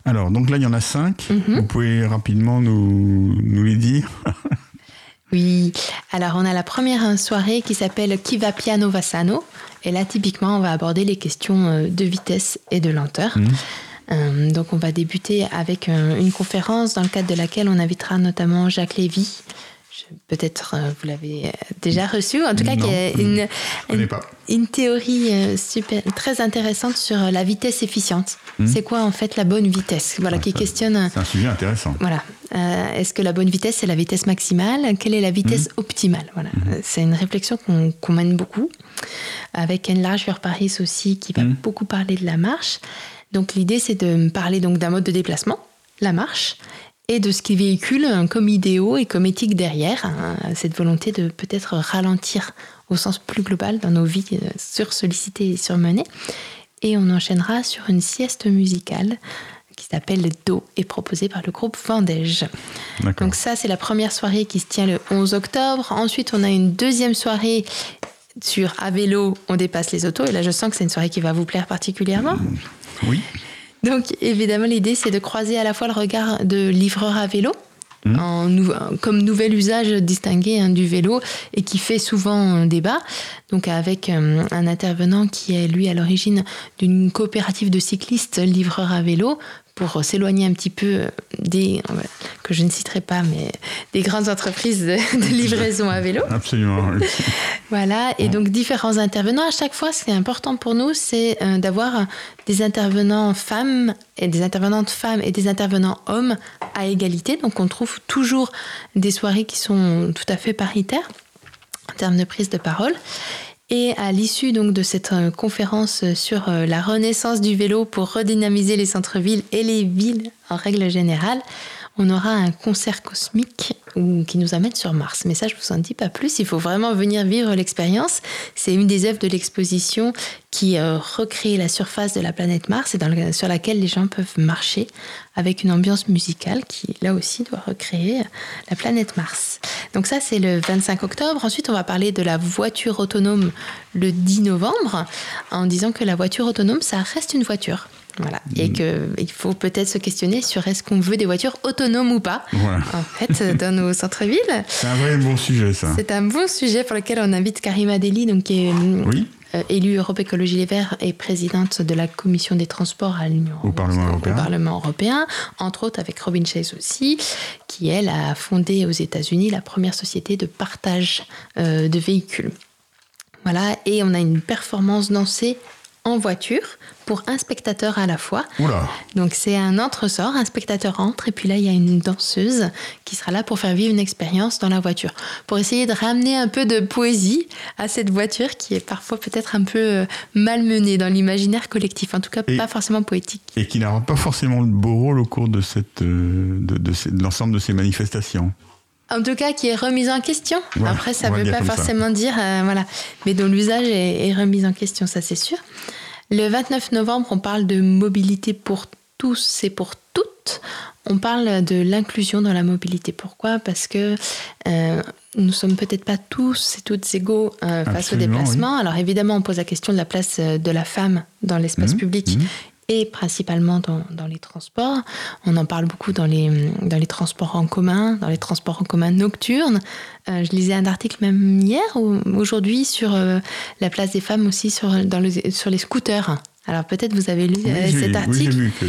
Alors, donc là, il y en a cinq. Mhm. Vous pouvez rapidement nous, nous les dire Oui, alors on a la première soirée qui s'appelle Qui va piano va sano? Et là, typiquement, on va aborder les questions euh, de vitesse et de lenteur. Mhm. Euh, donc on va débuter avec euh, une conférence dans le cadre de laquelle on invitera notamment Jacques Lévy, peut-être euh, vous l'avez euh, déjà reçu, en tout cas, qui est une, une, théorie euh, super, très intéressante sur la vitesse efficiente. Hmm. C'est quoi en fait la bonne vitesse? Voilà, qui questionne. C'est un sujet intéressant. Voilà. Est-ce que la bonne vitesse c'est la vitesse maximale? Quelle est la vitesse hmm. optimale? Voilà. Hmm. C'est une réflexion qu'on mène beaucoup avec Enlarge Your Paris aussi, qui va beaucoup parler de la marche. Donc l'idée c'est de parler donc d'un mode de déplacement, la marche, et de ce qu'il véhicule comme idéaux et comme éthique derrière, hein, cette volonté de peut-être ralentir au sens plus global dans nos vies euh, sursollicitées et surmenées. Et on enchaînera sur une sieste musicale qui s'appelle Do et proposée par le groupe Vendège. Donc ça, c'est la première soirée qui se tient le 11 octobre. Ensuite, on a une deuxième soirée sur À vélo, on dépasse les autos. Et là, je sens que c'est une soirée qui va vous plaire particulièrement. Oui. Donc évidemment, l'idée, c'est de croiser à la fois le regard de livreur à vélo, mmh. En comme nouvel usage distingué hein, du vélo et qui fait souvent un débat. Donc avec euh, un intervenant qui est lui à l'origine d'une coopérative de cyclistes livreurs à vélo pour s'éloigner un petit peu des, que je ne citerai pas, mais des grandes entreprises de, livraison à vélo. Absolument. voilà, et donc différents intervenants. À chaque fois, ce qui est important pour nous, c'est euh, d'avoir des intervenants femmes et des intervenantes femmes et des intervenants hommes à égalité. Donc on trouve toujours des soirées qui sont tout à fait paritaires en termes de prise de parole. Et à l'issue donc de cette euh, conférence sur euh, la renaissance du vélo pour redynamiser les centres-villes et les villes en règle générale, on aura un concert cosmique qui nous amène sur Mars. Mais ça, je vous en dis pas plus. Il faut vraiment venir vivre l'expérience. C'est une des œuvres de l'exposition qui euh, recrée la surface de la planète Mars et sur laquelle les gens peuvent marcher avec une ambiance musicale qui, là aussi, doit recréer la planète Mars. Donc ça, c'est le 25 octobre. Ensuite, on va parler de la voiture autonome le 10 novembre en disant que la voiture autonome, ça reste une voiture. Voilà. Et mm. qu'il faut peut-être se questionner sur est-ce qu'on veut des voitures autonomes ou pas, en fait, dans nos centres-villes. C'est un vrai bon sujet, ça. C'est un bon sujet pour lequel on invite Karima Deli, donc, qui est euh, élue Europe Écologie Les Verts et présidente de la commission des transports à l'Union au, Parlement européen. au Parlement européen, entre autres avec Robin Chase aussi, qui, elle, a fondé aux États-Unis la première société de partage euh, de véhicules. Voilà, et on a une performance dansée en voiture pour un spectateur à la fois. Donc c'est un entresort, un spectateur entre et puis là il y a une danseuse qui sera là pour faire vivre une expérience dans la voiture, pour essayer de ramener un peu de poésie à cette voiture qui est parfois peut-être un peu euh, malmenée dans l'imaginaire collectif, en tout cas pas forcément poétique. Et qui n'aura pas forcément le beau rôle au cours de, cette, euh, de, l'ensemble de ces manifestations. En tout cas, qui est remise en question. Après, ça ne veut pas forcément dire, euh, voilà, mais dont l'usage est, est remis en question, ça c'est sûr. Le 29 novembre, on parle de mobilité pour tous et pour toutes. On parle de l'inclusion dans la mobilité. Pourquoi? Parce que euh, nous sommes peut-être pas tous et toutes égaux euh, face au déplacement. Alors évidemment, on pose la question de la place euh, de la femme dans l'espace mmh, public. Mmh et principalement dans, dans, les transports. On en parle beaucoup dans les, dans les transports en commun, dans les transports en commun nocturnes. Euh, je lisais un article même hier ou aujourd'hui sur euh, la place des femmes aussi sur, dans le, sur les scooters. Alors peut-être vous avez lu euh, cet article. Oui, j'ai vu que,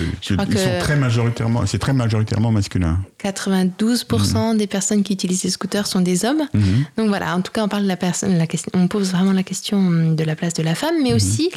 ils sont très majoritairement, c'est très majoritairement masculin. 92% mhm. des personnes qui utilisent les scooters sont des hommes. Mhm. Donc voilà, en tout cas, on parle de la personne, la question, on pose vraiment la question de la place de la femme, mais mhm. aussi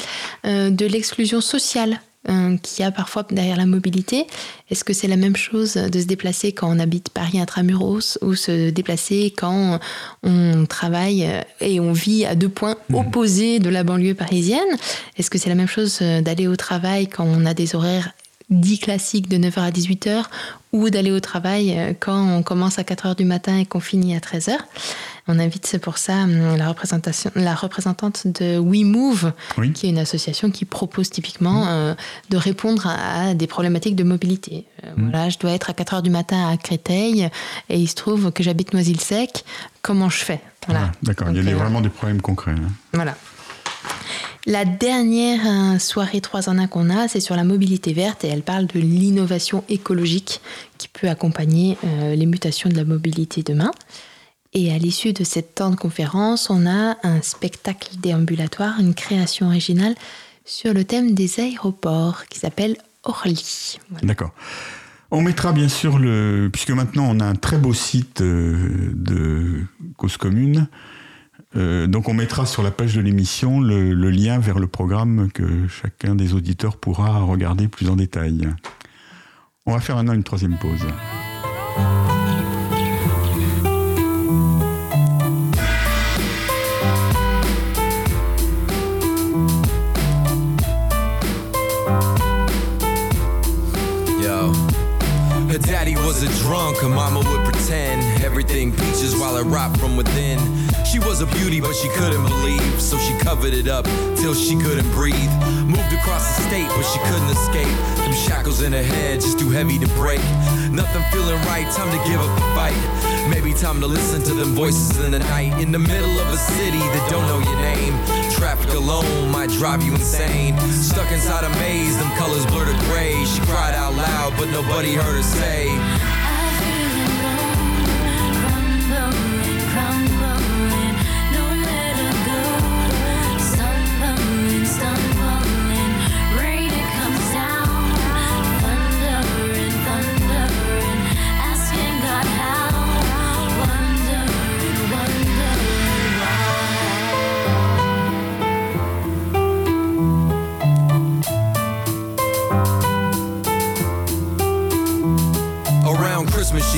de l'exclusion sociale euh, qu'il y a parfois derrière la mobilité. Est-ce que c'est la même chose de se déplacer quand on habite Paris intramuros ou se déplacer quand on travaille et on vit à deux points mmh. opposés de la banlieue parisienne? Est-ce que c'est la même chose d'aller au travail quand on a des horaires dits classiques de 9h à 18h ou d'aller au travail quand on commence à 4h du matin et qu'on finit à 13h on invite pour ça hum, la, représentation, la représentante de WeMove, qui est une association qui propose typiquement mmh. euh, de répondre à, des problématiques de mobilité. Euh, mmh. Voilà, je dois être à 4 heures du matin à Créteil et il se trouve que j'habite Noisy-le-Sec. Comment je fais? Voilà. Ah, d'accord, il y a euh, vraiment des problèmes concrets. Hein. Voilà. La dernière soirée 3 en 1 qu'on a, c'est sur la mobilité verte et elle parle de l'innovation écologique qui peut accompagner les mutations de la mobilité demain. Et à l'issue de cette temps conférence, on a un spectacle déambulatoire, une création originale sur le thème des aéroports qui s'appelle Orly. D'accord. On mettra bien sûr le. Puisque maintenant on a un très beau site euh, de Cause Commune. Euh, donc on mettra sur la page de l'émission le, le, lien vers le programme que chacun des auditeurs pourra regarder plus en détail. On va faire maintenant une troisième pause. Daddy was a drunk, her mama would pretend everything peaches while it rot from within. She was a beauty, but she couldn't believe, so she covered it up till she couldn't breathe. Moved across the state, but she couldn't escape. Them shackles in her head, just too heavy to break. Nothing feeling right, time to give up the fight. Maybe time to listen to them voices in the night. In the middle of a city that don't know your name. Traffic alone might drive you insane. Stuck inside a maze, them colors blur to gray. She cried out loud, but nobody heard her say.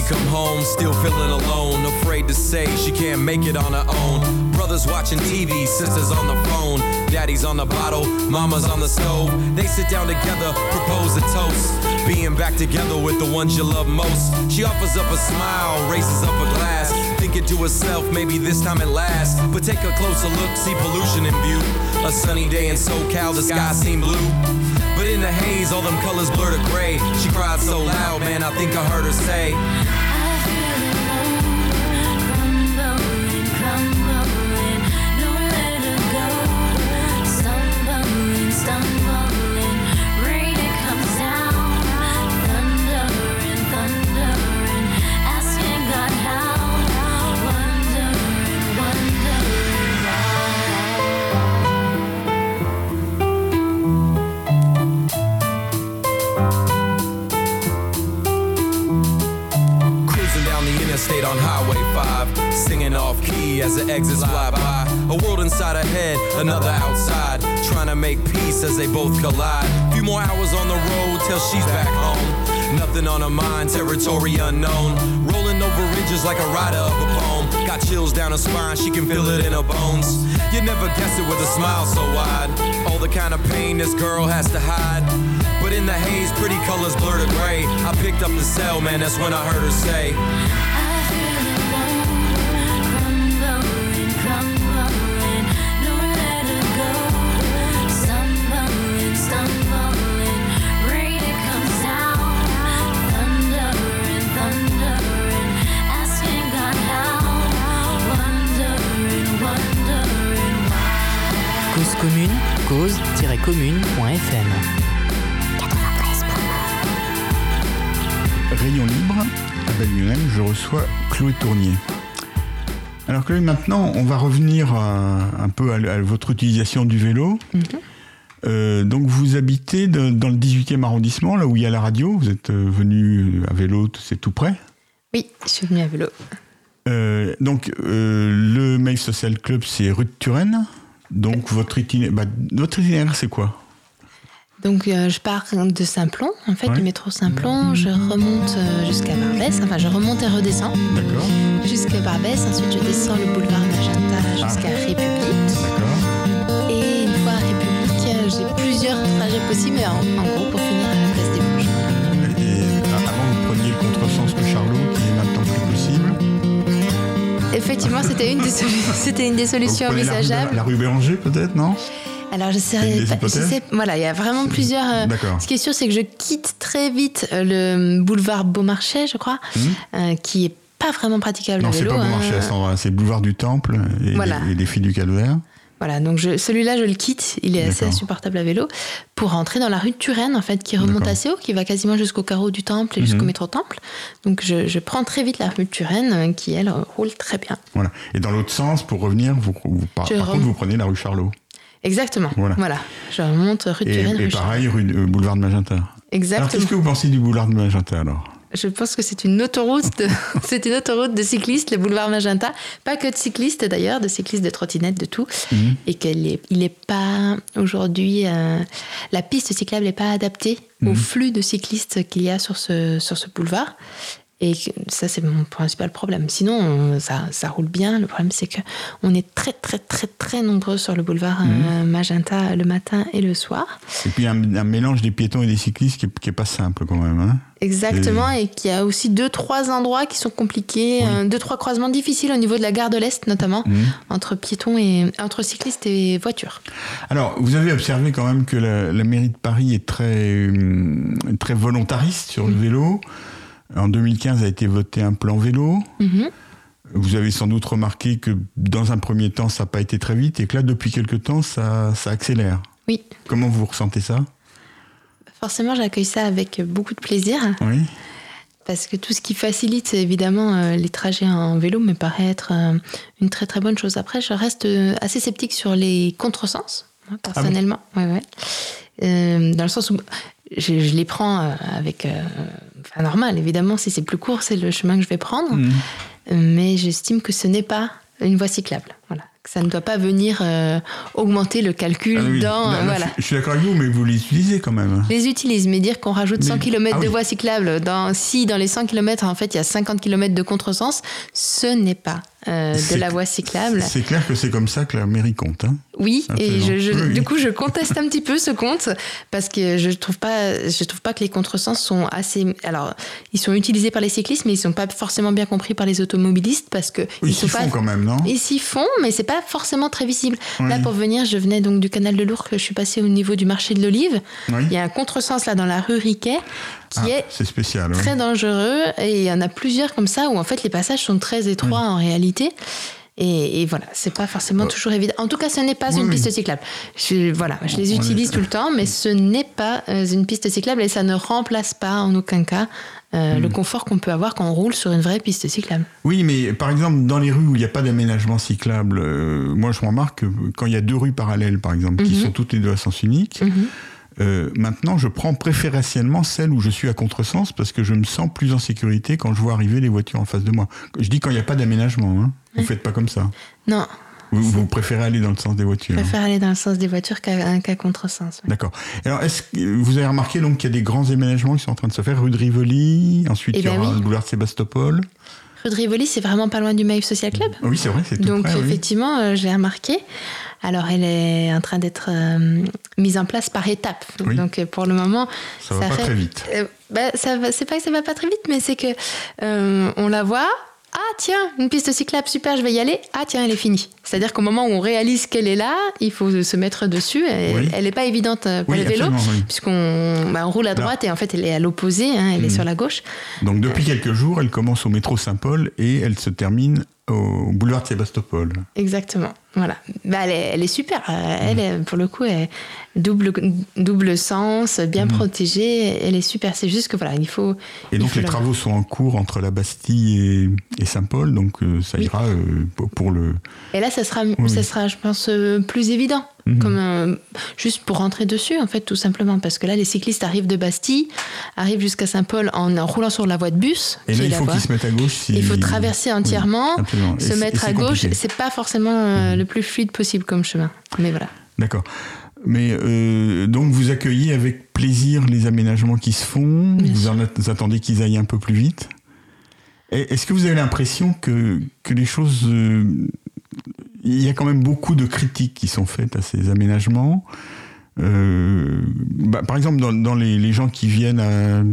Come home, still feeling alone, afraid to say she can't make it on her own. Brothers watching TV, sisters on the phone, daddy's on the bottle, mama's on the stove. They sit down together, propose a toast, being back together with the ones you love most. She offers up a smile, raises up a glass, thinking to herself, maybe this time it lasts. But take a closer look, see pollution in view. A sunny day in SoCal, the sky seemed blue. But in the haze, all them colors blur to gray. She cried so loud, man, I think I heard her say. As they both collide. Few more hours on the road till she's back home. Nothing on her mind, territory unknown. Rolling over ridges like a rider of a poem. Got chills down her spine, she can feel it in her bones. You never guess it with a smile so wide. All the kind of pain this girl has to hide. But in the haze, pretty colors blur to gray. I picked up the cell, man, that's when I heard her say. cause-commune.fm. Rayon libre, à Belle je reçois Chloé Tournier. Alors Chloé, maintenant, on va revenir à- un peu à, à votre utilisation du vélo. Euh, donc vous habitez de- dans le 18e arrondissement, là où il y a la radio. Vous êtes euh, venu à vélo, c'est tout près. Oui, je suis venue à vélo. Euh, donc euh, le Mail Social Club, c'est rue de Turenne. Donc votre itinéraire, bah, votre itinéraire, c'est quoi? Donc euh, je pars de Simplon, en fait, Ouais. du métro Simplon. Je remonte euh, jusqu'à Barbès. Enfin, je remonte et redescends D'accord. jusqu'à Barbès. Ensuite, je descends le boulevard Magenta jusqu'à République. D'accord. Et une fois à République, euh, j'ai plusieurs trajets possibles, mais en, en gros, pour finir Effectivement, c'était une, des solu- c'était une des solutions la rue- envisageables. La rue Béranger, peut-être, non? Alors, je sais, pas- je hypothèses sais- voilà, il y a vraiment plusieurs. euh, D'accord. Ce qui est sûr, c'est que je quitte très vite euh, le boulevard Beaumarchais, je crois, euh, qui est pas vraiment praticable Hmm. Non, c'est pas hein. Beaumarchais endroit, c'est boulevard du Temple et, Voilà. les, et les filles du Calvaire. Voilà, donc celui-là, je le quitte. Il est assez insupportable à vélo pour rentrer dans la rue de Turenne, en fait, qui remonte assez haut, qui va quasiment jusqu'au carreau du Temple et jusqu'au Mhm. métro Temple. Donc je, je prends très vite la rue de Turenne, euh, qui elle roule très bien. Voilà. Et dans l'autre sens, pour revenir, vous, vous- par, contre, vous prenez la rue Charlot. Exactement. Voilà. Voilà. Je remonte rue de Turenne, et rue pareil, rue euh, boulevard de Magenta. Alors, Exactement. qu'est-ce que vous pensez du boulevard de Magenta, alors? Je pense que c'est une autoroute, de, c'est une autoroute de cyclistes, le boulevard Magenta. Pas que de cyclistes d'ailleurs, de cyclistes, de trottinettes, de tout. Mhm. Et qu'il est, il est pas aujourd'hui, euh, la piste cyclable n'est pas adaptée Mhm. au flux de cyclistes qu'il y a sur ce, sur ce boulevard. Et ça, c'est mon principal problème. Sinon, on- ça, ça roule bien. Le problème, c'est que on est très, très, très, très nombreux sur le boulevard Mhm. euh, Magenta le matin et le soir. Et puis un, un mélange des piétons et des cyclistes qui est, qui est pas simple quand même. Hein Exactement, et qu'il y a aussi deux, trois endroits qui sont compliqués, euh, deux, trois croisements difficiles au niveau de la gare de l'Est notamment, Mhm. entre piétons et entre cyclistes et voitures. Alors, vous avez observé quand même que la, la mairie de Paris est très, hum, très volontariste sur le vélo. En 2015 a été voté un plan vélo. Mhm. Vous avez sans doute remarqué que dans un premier temps, ça n'a pas été très vite et que là, depuis quelques temps, ça, ça accélère. Oui, Comment vous ressentez ça? Forcément, j'accueille ça avec beaucoup de plaisir, Oui. parce que tout ce qui facilite évidemment euh, les trajets en vélo me paraît être euh, une très très bonne chose. Après, je reste euh, assez sceptique sur les contresens, moi, personnellement. Ouais, ouais. Euh, dans le sens où je, je les prends avec. euh, enfin, normal, évidemment, si c'est plus court, c'est le chemin que je vais prendre. Mhm. mais j'estime que ce n'est pas une voie cyclable. Voilà. Ça ne doit pas venir euh, augmenter le calcul Ah oui. dans. Là, là, voilà. je, je suis d'accord avec vous, mais vous les utilisez quand même. Je les utilise, mais dire qu'on rajoute 100 Mais- km ah de oui. voies cyclables, dans, si dans les 100 km, en fait, il y a 50 km de contresens, ce n'est pas euh, de la voie cyclable. C'est clair que c'est comme ça que la mairie compte. hein. Oui, et Absolument. je, je- Oui, oui. du coup, je conteste un petit peu ce compte parce que je trouve pas, je trouve pas que les contresens sont assez. Alors, ils sont utilisés par les cyclistes, mais ils sont pas forcément bien compris par les automobilistes parce que Oui, ils sont s'y pas. font quand même, non Ils s'y font, mais c'est pas forcément très visible. Oui. Là, pour venir, je venais donc du canal de Lourdes, je suis passée au niveau du marché de l'Olive. Il y a un contresens là dans la rue Riquet qui Ah, est spécial. très dangereux et il y en a plusieurs comme ça où en fait les passages sont très étroits en réalité. Et, et voilà, c'est pas forcément toujours évident. En tout cas, ce n'est pas Oui, une oui. piste cyclable. Je, voilà, je les est- utilise tout le temps, mais ce n'est pas euh, une piste cyclable et ça ne remplace pas en aucun cas euh, Hmm. le confort qu'on peut avoir quand on roule sur une vraie piste cyclable. Oui, mais par exemple, dans les rues où il n'y a pas d'aménagement cyclable, euh, moi je remarque que quand il y a deux rues parallèles, par exemple, qui Mhm. sont toutes les deux à sens unique, Mhm. Euh, maintenant je prends préférentiellement celle où je suis à contresens parce que je me sens plus en sécurité quand je vois arriver les voitures en face de moi. Je dis quand il n'y a pas d'aménagement, hein. vous faites pas comme ça. Non, Vous, vous préférez aller dans le sens des je voitures. préfère aller dans le sens des voitures qu'à qu'à contresens. ouais. D'accord. Alors, est-ce que vous avez remarqué donc qu'il y a des grands aménagements qui sont en train de se faire? Rue de Rivoli, ensuite Eh il y ben aura oui. le boulevard de Sébastopol. Rue de Rivoli, c'est vraiment pas loin du Maïf Social Club. Oui, c'est vrai, c'est tout Donc près. oui. effectivement, euh, je l'ai remarqué. Alors elle est en train d'être euh, mise en place par étapes. Oui. Donc euh, pour le moment, Ça va pas fait- très vite. Euh, bah, ça va- c'est pas que ça va pas très vite, mais c'est que on la voit. Ah tiens, une piste cyclable, super, je vais y aller. Ah tiens, elle est finie. C'est-à-dire qu'au moment où on réalise qu'elle est là, il faut se mettre dessus. Elle, Oui. elle est pas évidente euh, pour Oui, absolument, oui. puisqu'on bah, on roule à droite et en fait elle est à l'opposé, hein, elle est Mm. sur la gauche. Donc depuis quelques jours, elle commence au métro Saint-Paul et elle se termine au boulevard de Sébastopol. Exactement. Voilà. Bah, elle, est, elle est super. Euh, Mm. Elle, est, pour le coup, elle est double, double sens, bien protégée. Elle est super. C'est juste que voilà, il faut. Mm. Et il donc faut les travaux sont en cours entre la Bastille et, et Saint-Paul, donc euh, ça Oui. ira euh, pour- pour le... Et là, ça sera, Oui. ça sera, je pense, euh, plus évident. Mhm. Comme euh, juste pour rentrer dessus, en fait, tout simplement. Parce que là, les cyclistes arrivent de Bastille, arrivent jusqu'à Saint-Paul en, en roulant sur la voie de bus. Et là, il faut qu'ils se mettent à gauche. si- Il faut traverser entièrement, Oui, se mettre à gauche. Mhm. C'est pas forcément euh, le plus fluide possible comme chemin. Mais voilà. D'accord. Mais euh, donc vous accueillez avec plaisir les aménagements qui se font, Bien vous en vous attendez qu'ils aillent un peu plus vite. Est-ce que vous avez l'impression que, que les choses... euh, il y a quand même beaucoup de critiques qui sont faites à ces aménagements. Euh, bah, par exemple, dans, les, gens qui viennent à-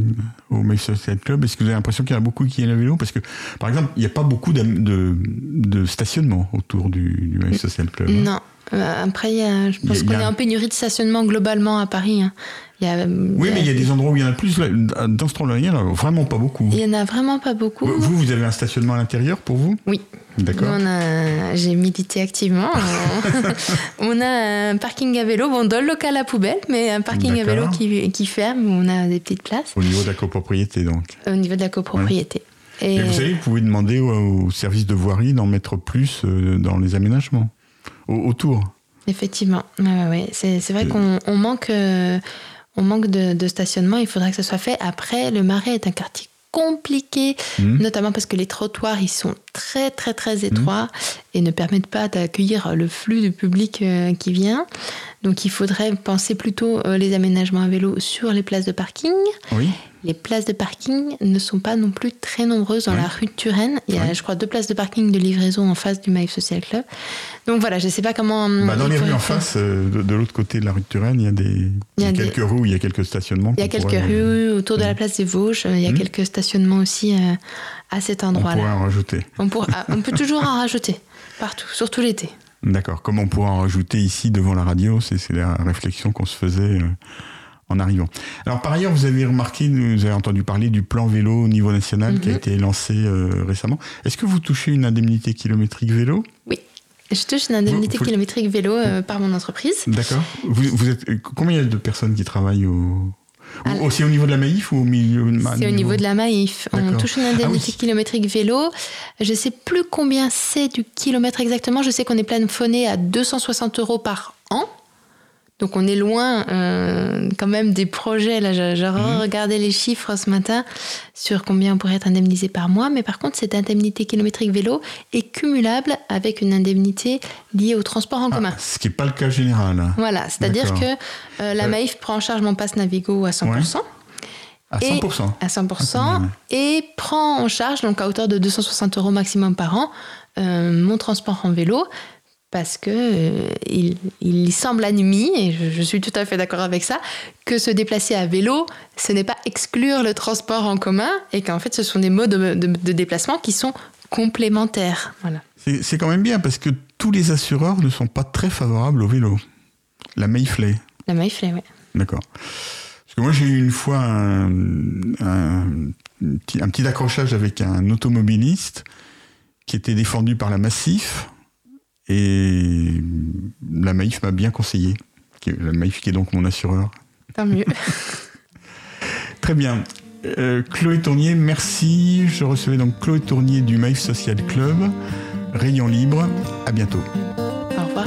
au Social Club, est-ce que vous avez l'impression qu'il y en a beaucoup qui viennent à vélo? Parce que, par exemple, il n'y a pas beaucoup de, stationnement autour du, du Club. hein? Non. Euh, Après, je pense qu'on a- est en pénurie de stationnement globalement à Paris. hein. Il y a, Oui, mais il y a des endroits où il y en a plus. là, Dans ce endroit-là, il y en a vraiment pas beaucoup. Il y en a vraiment pas beaucoup. Vous, vous avez un stationnement à l'intérieur pour vous? Oui. D'accord. A- J'ai milité activement. on a un parking à vélo, bon, dans le local à poubelle, mais un parking à vélo qui, qui ferme, où on a des petites places Au niveau de la copropriété, donc. au niveau de la copropriété. Et, vous savez, vous pouvez demander au, au service de voirie d'en mettre plus euh, dans les aménagements, au- autour. Effectivement, ouais. C'est, vrai qu'on on manque, euh, on manque de, de stationnement, il faudrait que ce soit fait. Après, le Marais est un quartier compliqué, Mhm. notamment parce que les trottoirs, ils sont très, très, très étroits et ne permettent pas d'accueillir le flux du public euh, qui vient. Donc, il faudrait penser plutôt euh, les aménagements à vélo sur les places de parking. Oui. Les places de parking ne sont pas non plus très nombreuses dans Ouais. la rue de Turenne. Il y a, Ouais. je crois, deux places de parking de livraison en face du Maïf Social Club. Donc voilà, je ne sais pas comment. Bah, dans les rues en face, euh, de, de l'autre côté de la rue de Turenne, il y a, des, il y a Il y a des- quelques rues où il y a quelques stationnements. Il y a quelques pourrait- rues autour de la Mhm. place des Vosges. Il y a Mhm. quelques stationnements aussi euh, à cet On pourrait endroit-là. en rajouter. On, ah, on peut toujours en rajouter partout, surtout l'été. D'accord. Comme on pourrait en rajouter ici devant la radio, c'est la réflexion qu'on se faisait euh, en arrivant. Alors par ailleurs, vous avez remarqué, vous avez entendu parler du plan vélo au niveau national qui a Mhm. été lancé euh, récemment. Est-ce que vous touchez une indemnité kilométrique vélo? Oui. Je touche une indemnité Vous- vous- kilométrique vélo euh, par mon entreprise. D'accord. Vous, vous êtes combien il y a de personnes qui travaillent au Alors- aussi au niveau de la Maïf ou au milieu C'est au niveau de la Maïf. On touche une Ah indemnité oui. kilométrique vélo. Je sais plus combien c'est du kilomètre exactement. Je sais qu'on est plafonné à 260 euros par an. Donc on est loin euh, quand même des projets. Là, j'ai Mhm. regardé les chiffres ce matin sur combien on pourrait être indemnisé par mois. Mais par contre, cette indemnité kilométrique vélo est cumulable avec une indemnité liée au transport en commun. Ah, ce qui n'est pas le cas général. Voilà, c'est-à-dire que euh, la Euh, Maïf prend en charge mon passe Navigo à 100%. À Et- 100%. à 100% Ah, et prend en charge, donc à hauteur de 260 euros maximum par an, euh, mon transport en vélo parce que euh, il, il semble admis, et je, je suis tout à fait d'accord avec ça, que se déplacer à vélo, ce n'est pas exclure le transport en commun et qu'en fait ce sont des modes de, de- de déplacement qui sont complémentaires. Voilà. C'est quand même bien parce que tous les assureurs ne sont pas très favorables au vélo. La Mayflay. La Maïf, ouais. D'accord. Parce que moi, j'ai eu une fois un, un petit, un petit accrochage avec un automobiliste qui était défendu par la Massif. Et la Maïf m'a bien conseillé. La Maïf qui est donc mon assureur. Tant mieux. Très bien. Euh, Chloé Tournier, merci. Je recevais donc Chloé Tournier du Maïf Social Club. Rayon libre. À bientôt. Au revoir.